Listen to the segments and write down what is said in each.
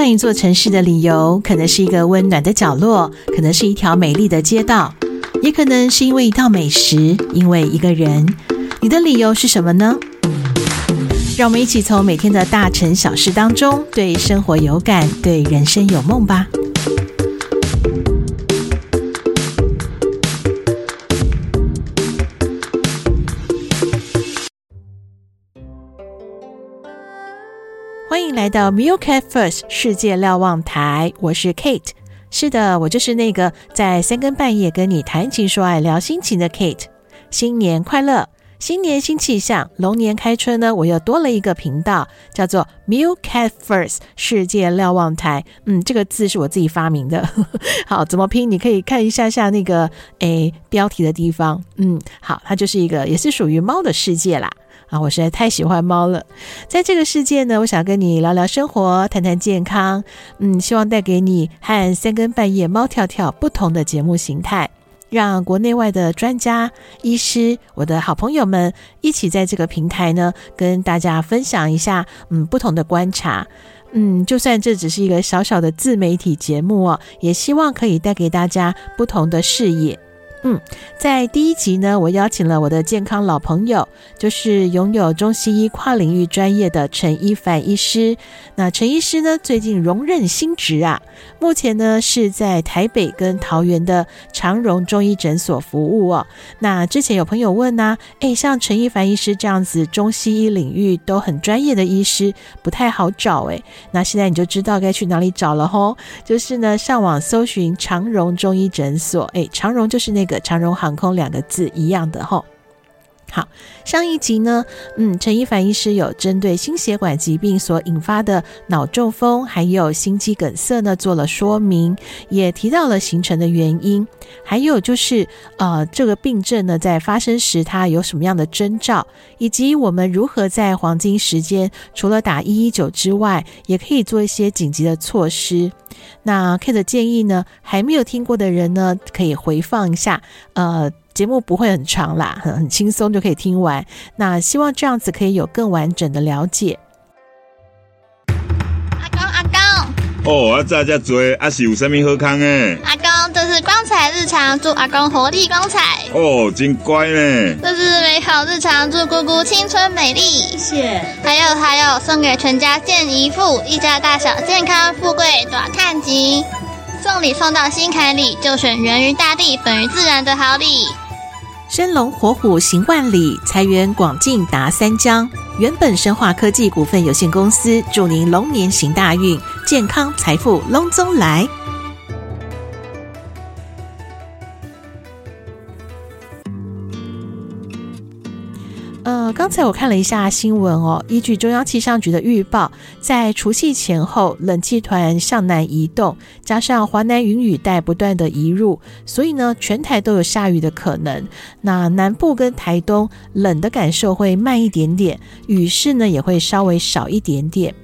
换一座城市的理由，可能是一个温暖的角落，可能是一条美丽的街道，也可能是因为一道美食，因为一个人。你的理由是什么呢？让我们一起从每天的大城小事当中，对生活有感，对人生有梦吧。来到 MuleCat First 世界瞭望台，我是 Kate。是的，我就是那个在三更半夜跟你谈情说爱聊心情的 Kate。新年快乐！新年新气象，龙年开春呢，我又多了一个频道，叫做 MuleCat First 世界瞭望台。嗯，这个字是我自己发明的。好，怎么拼？你可以看一下下那个诶标题的地方。嗯，好，它就是一个也是属于猫的世界啦。啊，我实在太喜欢猫了。在这个世界呢，我想跟你聊聊生活，谈谈健康。嗯，希望带给你和三更半夜猫跳跳不同的节目形态，让国内外的专家、医师、我的好朋友们一起在这个平台呢，跟大家分享一下嗯不同的观察。嗯，就算这只是一个小小的自媒体节目哦，也希望可以带给大家不同的视野。嗯，在第一集呢，我邀请了我的健康老朋友，就是拥有中西医跨领域专业的陈一凡医师。那陈医师呢，最近荣任新职啊，目前呢是在台北跟桃园的长荣中医诊所服务哦。那之前有朋友问呢，诶，像陈一凡医师这样子中西医领域都很专业的医师，不太好找诶。那现在你就知道该去哪里找了吼，就是呢上网搜寻长荣中医诊所，诶，长荣就是那个。个长荣航空两个字一样的吼。好，上一集呢，嗯，陈一凡医师有针对心血管疾病所引发的脑中风，还有心肌梗塞呢做了说明，也提到了形成的原因，还有就是呃，这个病症呢在发生时它有什么样的征兆，以及我们如何在黄金时间除了打一一九之外，也可以做一些紧急的措施。那 Kate 建议呢，还没有听过的人呢，可以回放一下，呃。节目不会很长啦，很很轻松就可以听完。那希望这样子可以有更完整的了解。阿公阿公，哦，啊在这做，啊是有啥物好康诶？阿公，这是光彩日常，祝阿公活力光彩。哦，真乖呢。这是美好日常，祝姑姑青春美丽。谢谢。还有还有，送给全家健一富，一家大小健康富贵短看吉。送礼送到心坎里，就选源于大地、本于自然的好礼。生龙活虎行万里，财源广进达三江。原本生化科技股份有限公司祝您龙年行大运，健康财富龙中来。刚才我看了一下新闻哦，依据中央气象局的预报，在除夕前后，冷气团向南移动，加上华南云雨带不断的移入，所以呢，全台都有下雨的可能。那南部跟台东冷的感受会慢一点点，雨势呢也会稍微少一点点。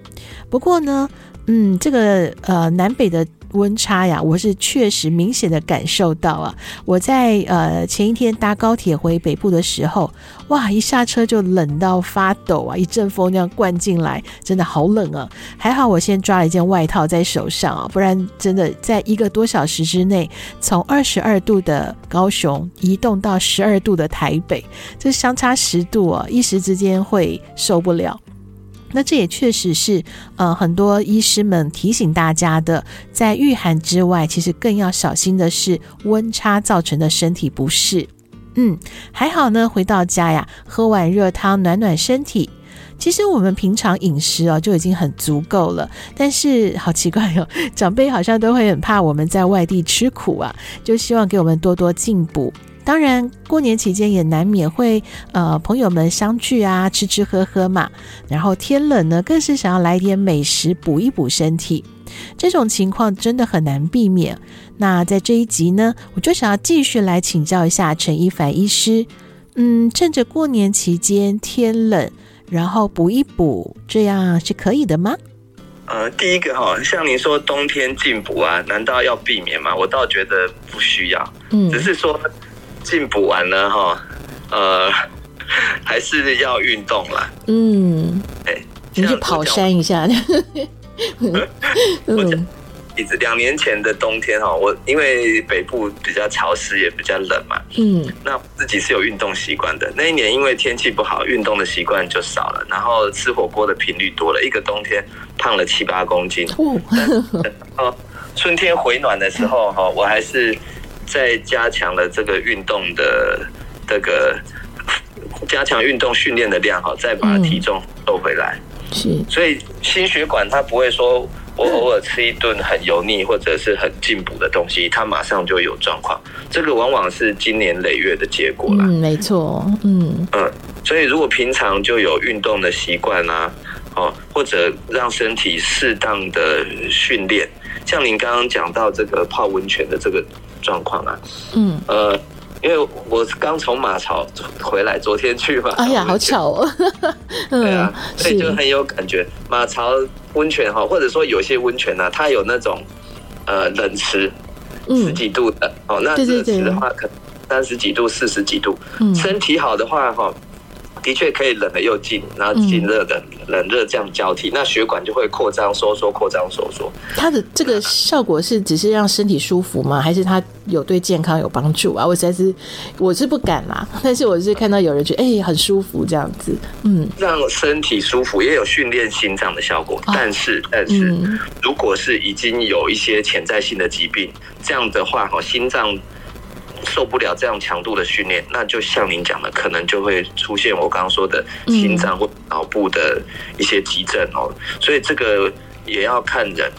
不过呢，嗯，这个呃南北的。温差呀，我是确实明显的感受到啊！我在呃前一天搭高铁回北部的时候，哇，一下车就冷到发抖啊！一阵风那样灌进来，真的好冷啊！还好我先抓了一件外套在手上啊，不然真的在一个多小时之内，从二十二度的高雄移动到十二度的台北，这相差十度啊，一时之间会受不了。那这也确实是，呃，很多医师们提醒大家的，在御寒之外，其实更要小心的是温差造成的身体不适。嗯，还好呢，回到家呀，喝碗热汤暖暖身体。其实我们平常饮食哦就已经很足够了，但是好奇怪哦，长辈好像都会很怕我们在外地吃苦啊，就希望给我们多多进补。当然，过年期间也难免会呃朋友们相聚啊，吃吃喝喝嘛。然后天冷呢，更是想要来点美食补一补身体。这种情况真的很难避免。那在这一集呢，我就想要继续来请教一下陈一凡医师。嗯，趁着过年期间天冷，然后补一补，这样是可以的吗？呃，第一个哈，像您说冬天进补啊，难道要避免吗？我倒觉得不需要。嗯，只是说。进补完了哈，呃，还是要运动啦。嗯，哎，你去跑山一下。嗯。一直两年前的冬天哈，我因为北部比较潮湿也比较冷嘛，嗯，那自己是有运动习惯的。那一年因为天气不好，运动的习惯就少了，然后吃火锅的频率多了，一个冬天胖了七八公斤。哦，春天回暖的时候哈，我还是在加强了这个运动的这个加强运动训练的量哈，再把体重瘦回来。是，所以心血管它不会说。我偶尔吃一顿很油腻或者是很进补的东西，它马上就有状况。这个往往是经年累月的结果啦。嗯，没错。嗯嗯，所以如果平常就有运动的习惯啊，哦，或者让身体适当的训练，像您刚刚讲到这个泡温泉的这个状况啊，嗯呃。因为我刚从马槽回来，昨天去嘛。哎呀，好巧哦！对啊，所以就很有感觉。马槽温泉哈，或者说有些温泉呢，它有那种呃冷池，十几度的哦。那热池的话，可能三十几度、四十几度。嗯身体好的话哈。的确可以冷的又进，然后进热的冷热这样交替，那血管就会扩张收缩，扩张收缩。它的这个效果是只是让身体舒服吗？还是它有对健康有帮助啊？我实在是我是不敢啦，但是我是看到有人觉得哎、欸、很舒服这样子，嗯，让身体舒服也有训练心脏的效果。但是但是如果是已经有一些潜在性的疾病，这样的话哈，心脏。受不了这样强度的训练，那就像您讲的，可能就会出现我刚刚说的心脏或脑部的一些急症哦。所以这个也要看人，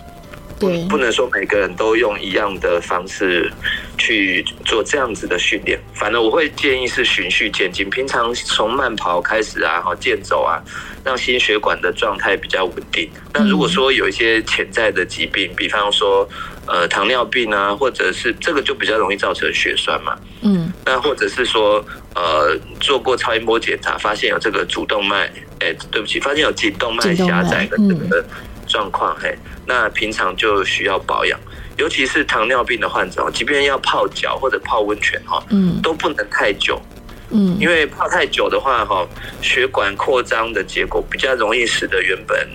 对，不能说每个人都用一样的方式去做这样子的训练。反正我会建议是循序渐进，平常从慢跑开始啊，好健走啊，让心血管的状态比较稳定。那如果说有一些潜在的疾病，比方说。呃，糖尿病啊，或者是这个就比较容易造成血栓嘛。嗯，那或者是说，呃，做过超音波检查，发现有这个主动脉，哎，对不起，发现有颈动脉狭窄的这个状况，嘿，那平常就需要保养，尤其是糖尿病的患者，即便要泡脚或者泡温泉哈，嗯，都不能太久，嗯，因为泡太久的话哈，血管扩张的结果比较容易使得原本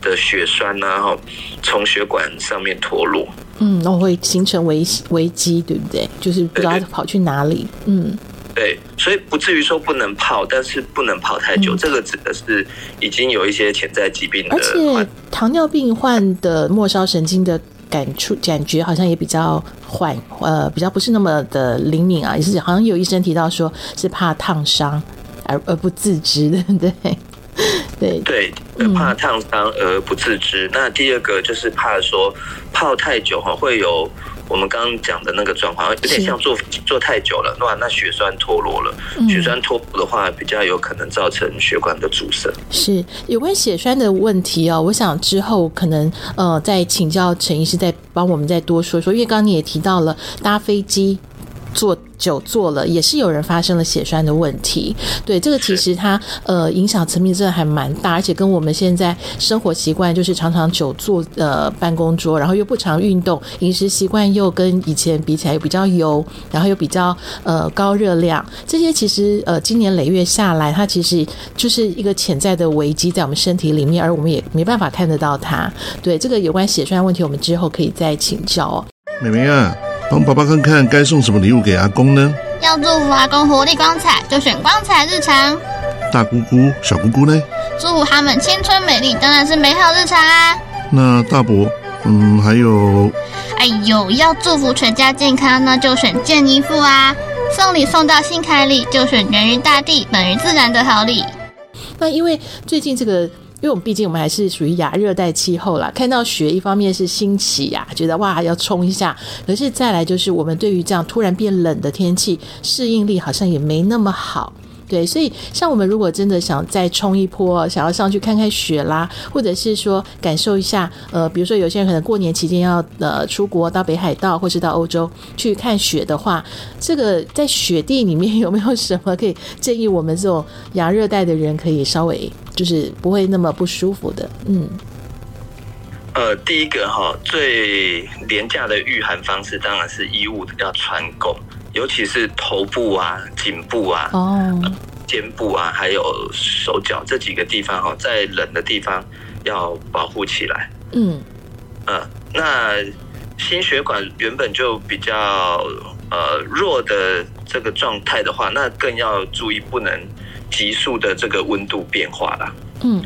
的血栓呐哈，从血管上面脱落。嗯，然后会形成危危机，对不对？就是不知道跑去哪里。嗯，对，所以不至于说不能泡，但是不能泡太久。嗯、这个指的是已经有一些潜在疾病的。而且糖尿病患的末梢神经的感触感觉好像也比较缓，呃，比较不是那么的灵敏啊。也是好像有医生提到说是怕烫伤而而不自知对不，对。对对，怕烫伤而不自知。嗯、那第二个就是怕说泡太久哈，会有我们刚刚讲的那个状况，有点像坐坐太久了，那那血栓脱落了。嗯、血栓脱落的话，比较有可能造成血管的阻塞。是有关血栓的问题哦，我想之后可能呃再请教陈医师，再帮我们再多说说。因为刚刚你也提到了搭飞机。坐久坐了，也是有人发生了血栓的问题。对，这个其实它呃影响层面真的还蛮大，而且跟我们现在生活习惯就是常常久坐呃办公桌，然后又不常运动，饮食习惯又跟以前比起来又比较油，然后又比较呃高热量，这些其实呃今年累月下来，它其实就是一个潜在的危机在我们身体里面，而我们也没办法看得到它。对，这个有关血栓问题，我们之后可以再请教哦。妹妹啊。帮爸爸看看该送什么礼物给阿公呢？要祝福阿公活力光彩，就选光彩日常。大姑姑、小姑姑呢？祝福他们青春美丽，当然是美好日常啊。那大伯，嗯，还有，哎呦，要祝福全家健康，那就选健衣妇啊。送礼送到心坎里，就选源于大地、本于自然的好礼。那因为最近这个。因为我们毕竟我们还是属于亚热带气候啦，看到雪一方面是新奇呀、啊，觉得哇要冲一下，可是再来就是我们对于这样突然变冷的天气适应力好像也没那么好。对，所以像我们如果真的想再冲一波，想要上去看看雪啦，或者是说感受一下，呃，比如说有些人可能过年期间要呃出国到北海道或是到欧洲去看雪的话，这个在雪地里面 有没有什么可以建议我们这种亚热带的人可以稍微就是不会那么不舒服的？嗯，呃，第一个哈，最廉价的御寒方式当然是衣物要穿够。尤其是头部啊、颈部啊、哦、肩部啊，还有手脚这几个地方哈，在冷的地方要保护起来。嗯呃，那心血管原本就比较呃弱的这个状态的话，那更要注意不能急速的这个温度变化啦。嗯。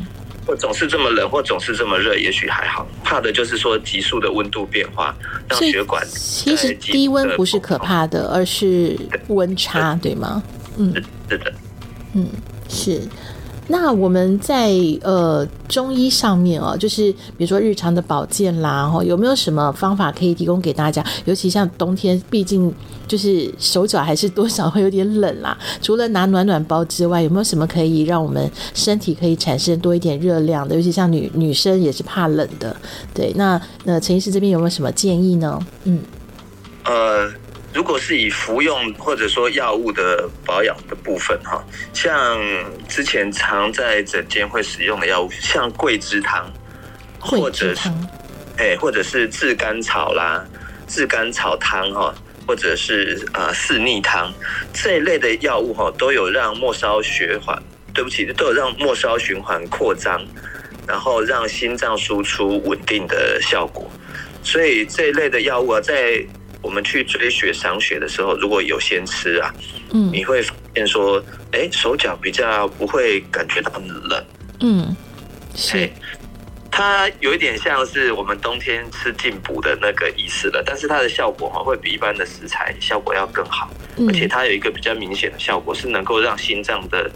或总是这么冷，或总是这么热，也许还好。怕的就是说急速的温度变化，让血管。其实低温不是可怕的，而是温差，对，吗？嗯，是的，嗯，是。那我们在呃中医上面哦，就是比如说日常的保健啦，哈，有没有什么方法可以提供给大家？尤其像冬天，毕竟就是手脚还是多少会有点冷啦。除了拿暖暖包之外，有没有什么可以让我们身体可以产生多一点热量的？尤其像女女生也是怕冷的，对。那那陈医师这边有没有什么建议呢？嗯，呃。如果是以服用或者说药物的保养的部分哈，像之前常在诊间会使用的药物，像桂枝汤，或者是哎，或者是炙甘草啦、炙甘草汤哈，或者是呃四逆汤这一类的药物哈，都有让末梢血环，对不起，都有让末梢循环扩张，然后让心脏输出稳定的效果。所以这一类的药物啊，在我们去追雪赏雪的时候，如果有先吃啊，嗯，你会发现说，哎，手脚比较不会感觉到冷，嗯，是，它有一点像是我们冬天吃进补的那个意思了，但是它的效果哈会比一般的食材效果要更好，嗯，而且它有一个比较明显的效果是能够让心脏的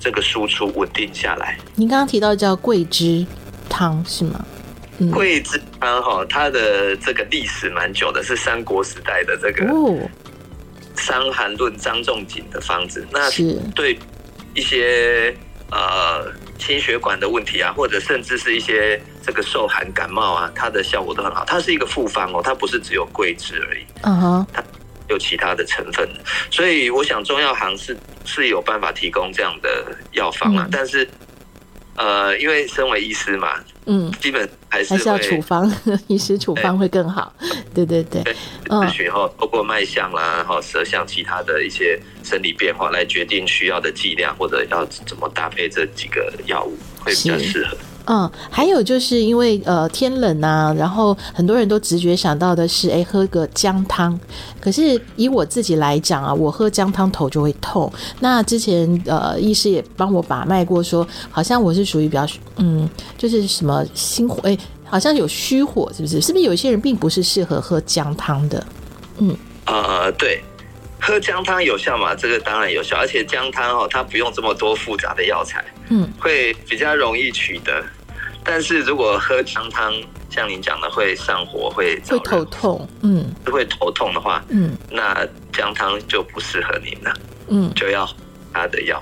这个输出稳定下来。您刚刚提到叫桂枝汤是吗？桂枝汤哈，它的这个历史蛮久的，是三国时代的这个《伤寒论》张仲景的方子。那对一些呃心血管的问题啊，或者甚至是一些这个受寒感冒啊，它的效果都很好。它是一个复方哦，它不是只有桂枝而已。嗯哼，它有其他的成分。所以我想中药行是是有办法提供这样的药方啊，但是。呃，因为身为医师嘛，嗯，基本还是还是要处方，医师处方会更好。对对对，嗯，然后透过脉象啦，然后舌象其他的一些生理变化来决定需要的剂量，或者要怎么搭配这几个药物会比较适合。嗯，还有就是因为呃天冷啊，然后很多人都直觉想到的是，哎，喝个姜汤。可是以我自己来讲啊，我喝姜汤头就会痛。那之前呃医师也帮我把脉过说，好像我是属于比较嗯，就是什么心火，哎，好像有虚火，是不是？是不是有一些人并不是适合喝姜汤的？嗯，呃，对，喝姜汤有效吗？这个当然有效，而且姜汤哦，它不用这么多复杂的药材。嗯，会比较容易取得，但是如果喝姜汤，像您讲的会上火，会会头痛，嗯，会头痛的话，嗯，那姜汤就不适合您了，嗯，就要他的药，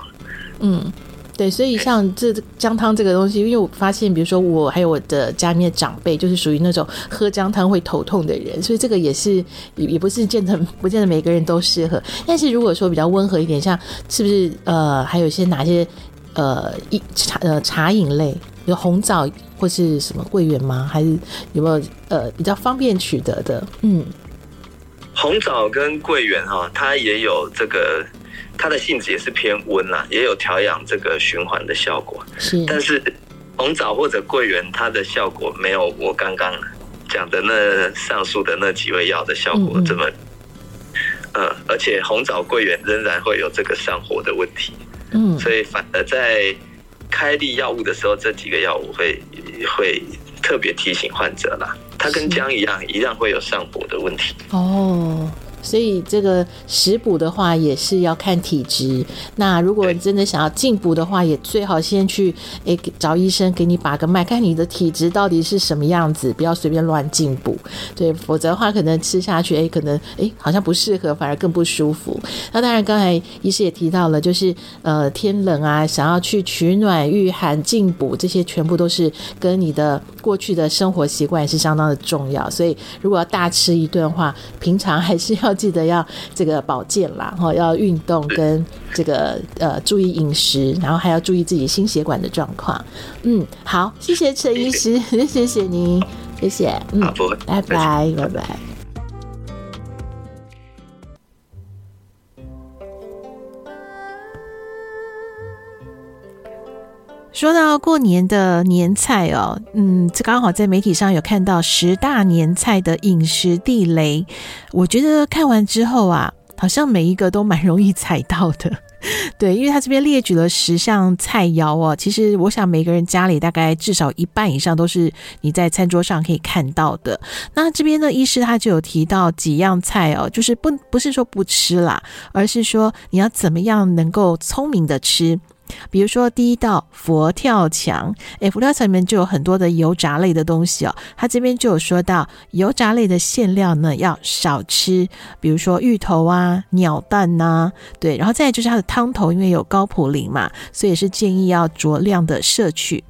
嗯，对，所以像这姜汤这个东西，因为我发现，比如说我还有我的家里面的长辈，就是属于那种喝姜汤会头痛的人，所以这个也是也也不是见得不见得每个人都适合，但是如果说比较温和一点，像是不是呃，还有一些哪些？呃，一茶呃茶饮类有红枣或是什么桂圆吗？还是有没有呃比较方便取得的？嗯，红枣跟桂圆哈，它也有这个它的性质也是偏温啦，也有调养这个循环的效果。是，但是红枣或者桂圆它的效果没有我刚刚讲的那上述的那几味药的效果这么，嗯，嗯，呃，而且红枣桂圆仍然会有这个上火的问题。嗯，所以反而在开立药物的时候，这几个药物会会特别提醒患者啦。它跟姜一样，一样会有上火的问题。哦。所以这个食补的话也是要看体质。那如果真的想要进补的话，也最好先去诶找医生给你把个脉，看你的体质到底是什么样子，不要随便乱进补。对，否则的话可能吃下去，诶可能诶好像不适合，反而更不舒服。那当然，刚才医师也提到了，就是呃天冷啊，想要去取暖御寒进补，这些全部都是跟你的过去的生活习惯是相当的重要。所以如果要大吃一顿的话，平常还是要。记得要这个保健啦，哈，要运动跟这个呃注意饮食，然后还要注意自己心血管的状况。嗯，好，谢谢陈医师，谢谢您，谢谢，嗯，拜拜，拜拜。说到过年的年菜哦，嗯，这刚好在媒体上有看到十大年菜的饮食地雷，我觉得看完之后啊，好像每一个都蛮容易踩到的。对，因为他这边列举了十项菜肴哦，其实我想每个人家里大概至少一半以上都是你在餐桌上可以看到的。那这边的医师他就有提到几样菜哦，就是不不是说不吃啦，而是说你要怎么样能够聪明的吃。比如说第一道佛跳墙，诶，佛跳墙里面就有很多的油炸类的东西哦。它这边就有说到油炸类的馅料呢要少吃，比如说芋头啊、鸟蛋呐、啊，对，然后再就是它的汤头，因为有高普林嘛，所以也是建议要酌量的摄取。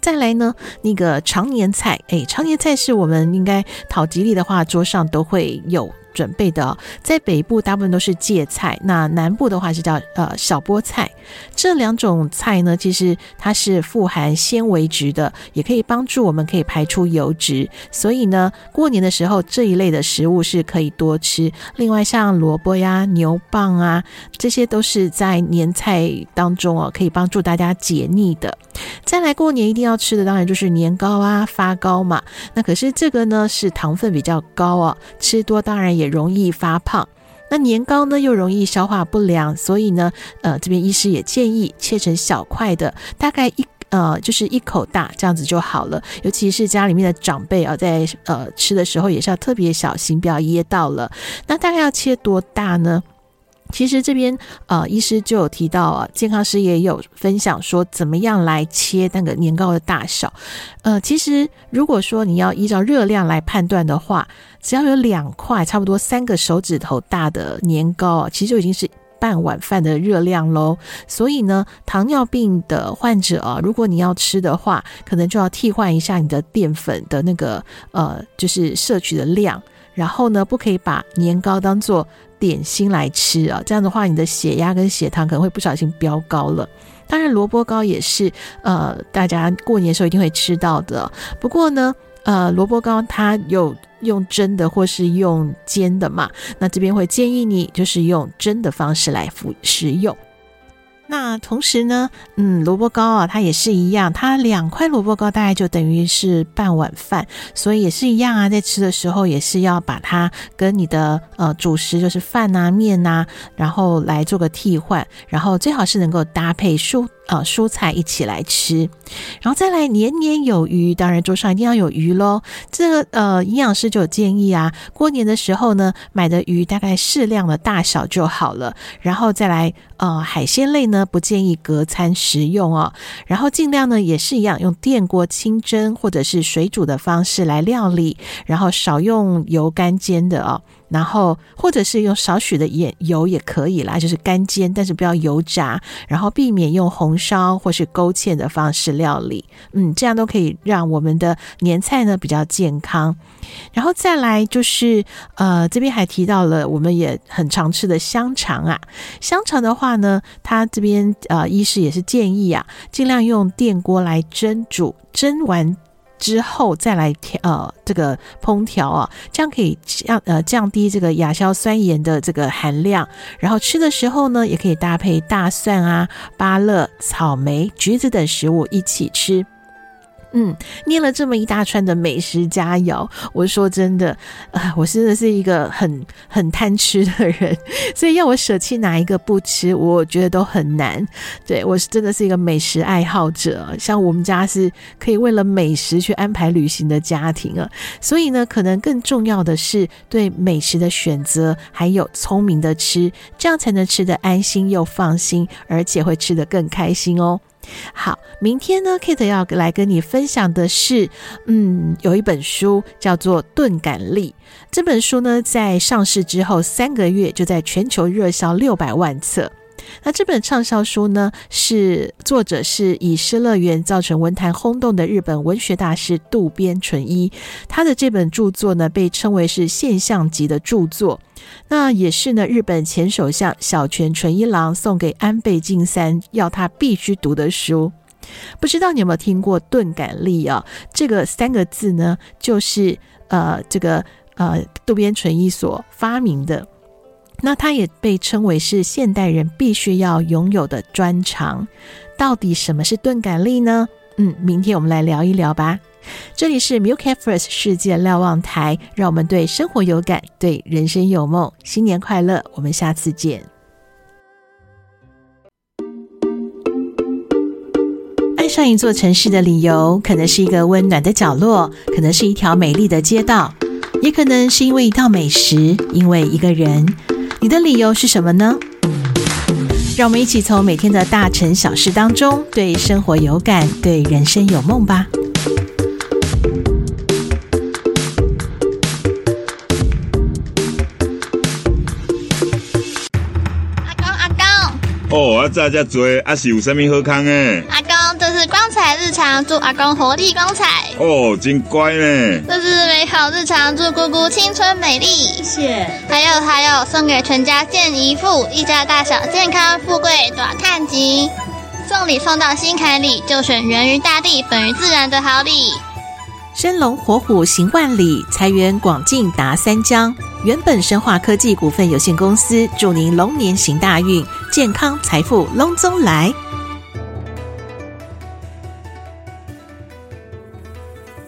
再来呢，那个长年菜，诶，长年菜是我们应该讨吉利的话，桌上都会有。准备的，在北部大部分都是芥菜，那南部的话是叫呃小菠菜。这两种菜呢，其实它是富含纤维质的，也可以帮助我们可以排出油脂。所以呢，过年的时候这一类的食物是可以多吃。另外像萝卜呀、牛蒡啊，这些都是在年菜当中哦，可以帮助大家解腻的。再来过年一定要吃的，当然就是年糕啊、发糕嘛。那可是这个呢是糖分比较高哦，吃多当然也。也容易发胖，那年糕呢又容易消化不良，所以呢，呃，这边医师也建议切成小块的，大概一呃就是一口大这样子就好了。尤其是家里面的长辈啊，在呃吃的时候也是要特别小心，不要噎到了。那大概要切多大呢？其实这边呃，医师就有提到啊，健康师也有分享说，怎么样来切那个年糕的大小。呃，其实如果说你要依照热量来判断的话，只要有两块，差不多三个手指头大的年糕啊，其实就已经是半碗饭的热量喽。所以呢，糖尿病的患者啊，如果你要吃的话，可能就要替换一下你的淀粉的那个呃，就是摄取的量。然后呢，不可以把年糕当做点心来吃啊，这样的话，你的血压跟血糖可能会不小心飙高了。当然，萝卜糕也是呃，大家过年的时候一定会吃到的。不过呢，呃，萝卜糕它有用蒸的或是用煎的嘛，那这边会建议你就是用蒸的方式来服食用。那同时呢，嗯，萝卜糕啊，它也是一样，它两块萝卜糕大概就等于是半碗饭，所以也是一样啊，在吃的时候也是要把它跟你的呃主食就是饭呐、面呐，然后来做个替换，然后最好是能够搭配蔬。呃，蔬菜一起来吃，然后再来年年有余，当然桌上一定要有鱼喽。这呃，营养师就有建议啊，过年的时候呢，买的鱼大概适量的大小就好了。然后再来呃，海鲜类呢，不建议隔餐食用哦。然后尽量呢也是一样，用电锅清蒸或者是水煮的方式来料理，然后少用油干煎的哦。然后，或者是用少许的盐油也可以啦，就是干煎，但是不要油炸。然后避免用红烧或是勾芡的方式料理，嗯，这样都可以让我们的年菜呢比较健康。然后再来就是，呃，这边还提到了我们也很常吃的香肠啊。香肠的话呢，它这边呃，医师也是建议啊，尽量用电锅来蒸煮，蒸完。之后再来调呃这个烹调啊，这样可以降呃降低这个亚硝酸盐的这个含量。然后吃的时候呢，也可以搭配大蒜啊、芭乐、草莓、橘子等食物一起吃。嗯，念了这么一大串的美食佳肴，我说真的，啊，我真的是一个很很贪吃的人，所以要我舍弃哪一个不吃，我觉得都很难。对，我是真的是一个美食爱好者，像我们家是可以为了美食去安排旅行的家庭啊，所以呢，可能更重要的是对美食的选择，还有聪明的吃，这样才能吃得安心又放心，而且会吃得更开心哦。好，明天呢，Kate 要来跟你分享的是，嗯，有一本书叫做《钝感力》。这本书呢，在上市之后三个月就在全球热销六百万册。那这本畅销书呢，是作者是以《失乐园》造成文坛轰动的日本文学大师渡边淳一。他的这本著作呢，被称为是现象级的著作。那也是呢，日本前首相小泉纯一郎送给安倍晋三，要他必须读的书。不知道你有没有听过“钝感力”啊？这个三个字呢，就是呃，这个呃，渡边淳一所发明的。那它也被称为是现代人必须要拥有的专长。到底什么是钝感力呢？嗯，明天我们来聊一聊吧。这里是 MILK First 世界瞭望台，让我们对生活有感，对人生有梦。新年快乐，我们下次见。爱上一座城市的理由，可能是一个温暖的角落，可能是一条美丽的街道，也可能是因为一道美食，因为一个人。你的理由是什么呢？让我们一起从每天的大城小事当中，对生活有感，对人生有梦吧。阿公阿公哦，啊，这这多，啊是有啥物好康诶？彩日常，祝阿公活力光彩。哦，真乖呢。这是美好日常，祝姑姑青春美丽。谢谢。还有还有，送给全家健一富，一家大小健康富贵短叹吉。送礼送到心坎里，就选源于大地、本于自然的好礼。生龙活虎行万里，财源广进达三江。原本生化科技股份有限公司祝您龙年行大运，健康财富隆中来。